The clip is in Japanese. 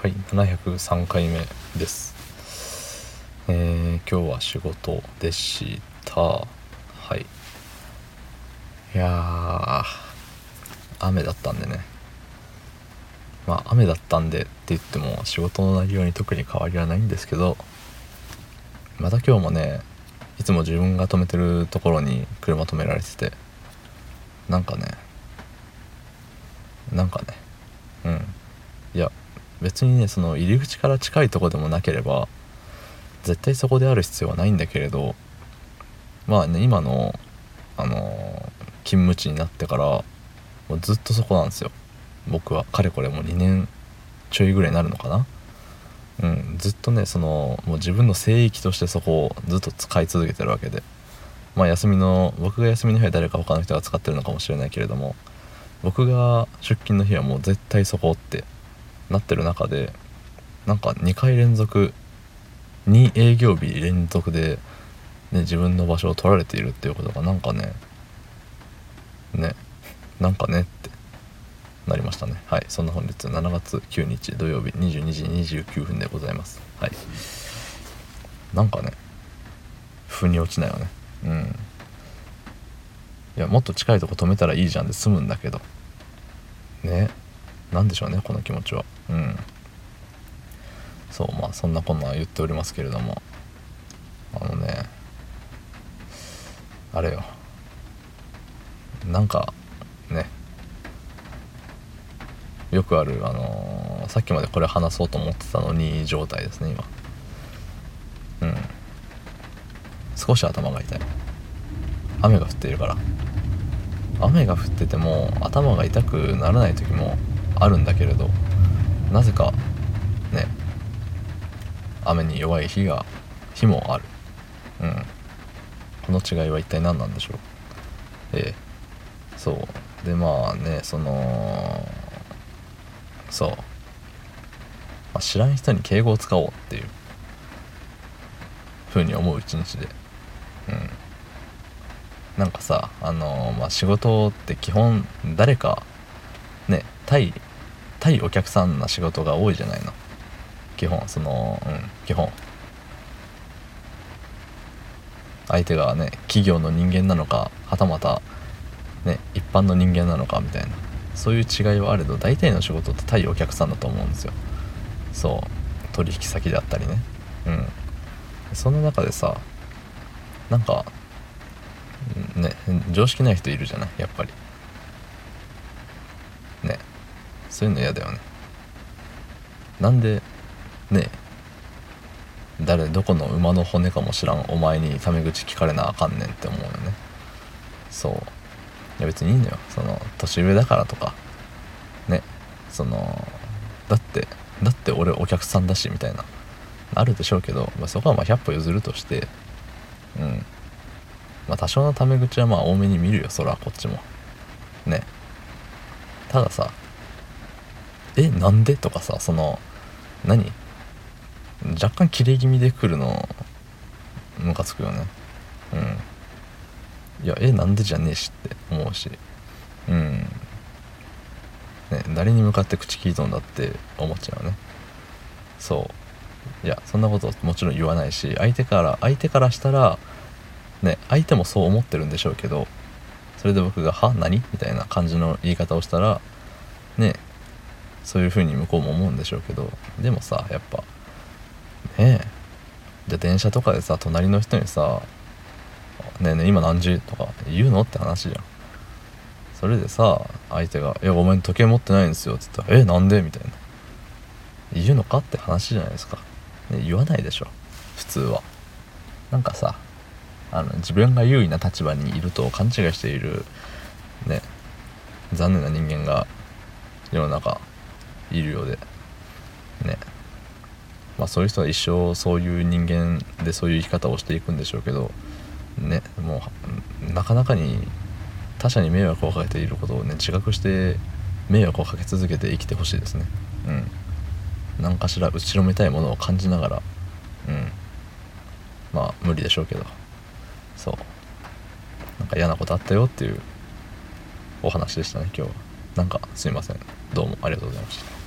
はい703回目です。えー、今日は仕事でした。はい。いや雨だったんでね。まあ雨だったんでって言っても仕事の内容に特に変わりはないんですけどまた今日もねいつも自分が止めてるところに車止められててなんかねなんかねうん。いや別にねその入り口から近いとこでもなければ絶対そこである必要はないんだけれどまあね今のあの勤務地になってからもうずっとそこなんですよ。僕はかれこれもう2年ちょいぐらいになるのかな。うんずっとねそのもう自分の聖域としてそこをずっと使い続けてるわけで。まあ休みの僕が休みの日は誰か他の人が使ってるのかもしれないけれども僕が出勤の日はもう絶対そこってなってる中でなんか2回連続2営業日連続で、ね、自分の場所を取られているっていうことがなんかねねなんかねってなりましたね。はい。そんな本日7月9日土曜日22時29分でございます。はい。なんかね腑に落ちないよね。うん。いやもっと近いとこ止めたらいいじゃんで済むんだけど。ね。何でしょうねこの気持ちは。うん。そうまあそんなこんな言っておりますけれども。あのねあれよ。なんかね。よくあるあのー、さっきまでこれ話そうと思ってたのに状態ですね今。うん。少し頭が痛い。雨が降っているから。雨が降ってても頭が痛くならない時もあるんだけれど。なぜかね雨に弱い日が日もある。うん。この違いは一体何なんでしょう。ええ。そう。でまあねそのそう、まあ、知らん人に敬語を使おうっていうふうに思う一日で。うん。なんかさあのー、まあ仕事って基本誰かね対対お客さんな仕事が多いじゃないの。基本そのうん基本。相手がね企業の人間なのかはたまたね一般の人間なのかみたいな。そういう違いはあれど大体の仕事って対お客さんだと思うんですよ。そう。取引先であったりね。うん。その中でさなんかね常識ない人いるじゃないやっぱり。ね。そういうの嫌だよね。なんでね誰どこの馬の骨かも知らんお前にタメ口聞かれなあかんねんって思うよね。そう。いや別にいいんだよ。その年上だからとか。ね。そのだってだって俺お客さんだしみたいな。あるでしょうけど、まあ、そこはまあ100歩譲るとして。うん。まあ多少のタメ口はまあ多めに見るよそらこっちも。ね。たださえなんで？とかさその何？若干切れ気味で来るのムカつくよね。うん。いやえなんでじゃねえしって思うし。うん。ね誰に向かって口聞いとんだって思っちゃうね。そう。いやそんなこともちろん言わないし相手から相手からしたらね相手もそう思ってるんでしょうけどそれで僕が「は？何?」みたいな感じの言い方をしたらねそういう風に向こうも思うんでしょうけどでもさやっぱねえ。じゃあ電車とかでさ隣の人にさ「ねえねえ今何時?」とか言うのって話じゃん。それでさ相手が「いやごめん時計持ってないんですよ」っつったら「えなんで?」みたいな。言うのかって話じゃないですか、ね、言わないでしょ。普通は。なんかさあの自分が優位な立場にいると勘違いしているね残念な人間が世の中いるようで。ね。まあそういう人は一生そういう人間でそういう生き方をしていくんでしょうけどね。もうなかなかに他者に迷惑をかけていることをね自覚して迷惑をかけ続けて生きてほしいですね。うん。何かしら後ろめたいものを感じながらうん。まあ無理でしょうけど。そう。なんか嫌なことあったよっていうお話でしたね今日は。なんかすいません。どうもありがとうございました。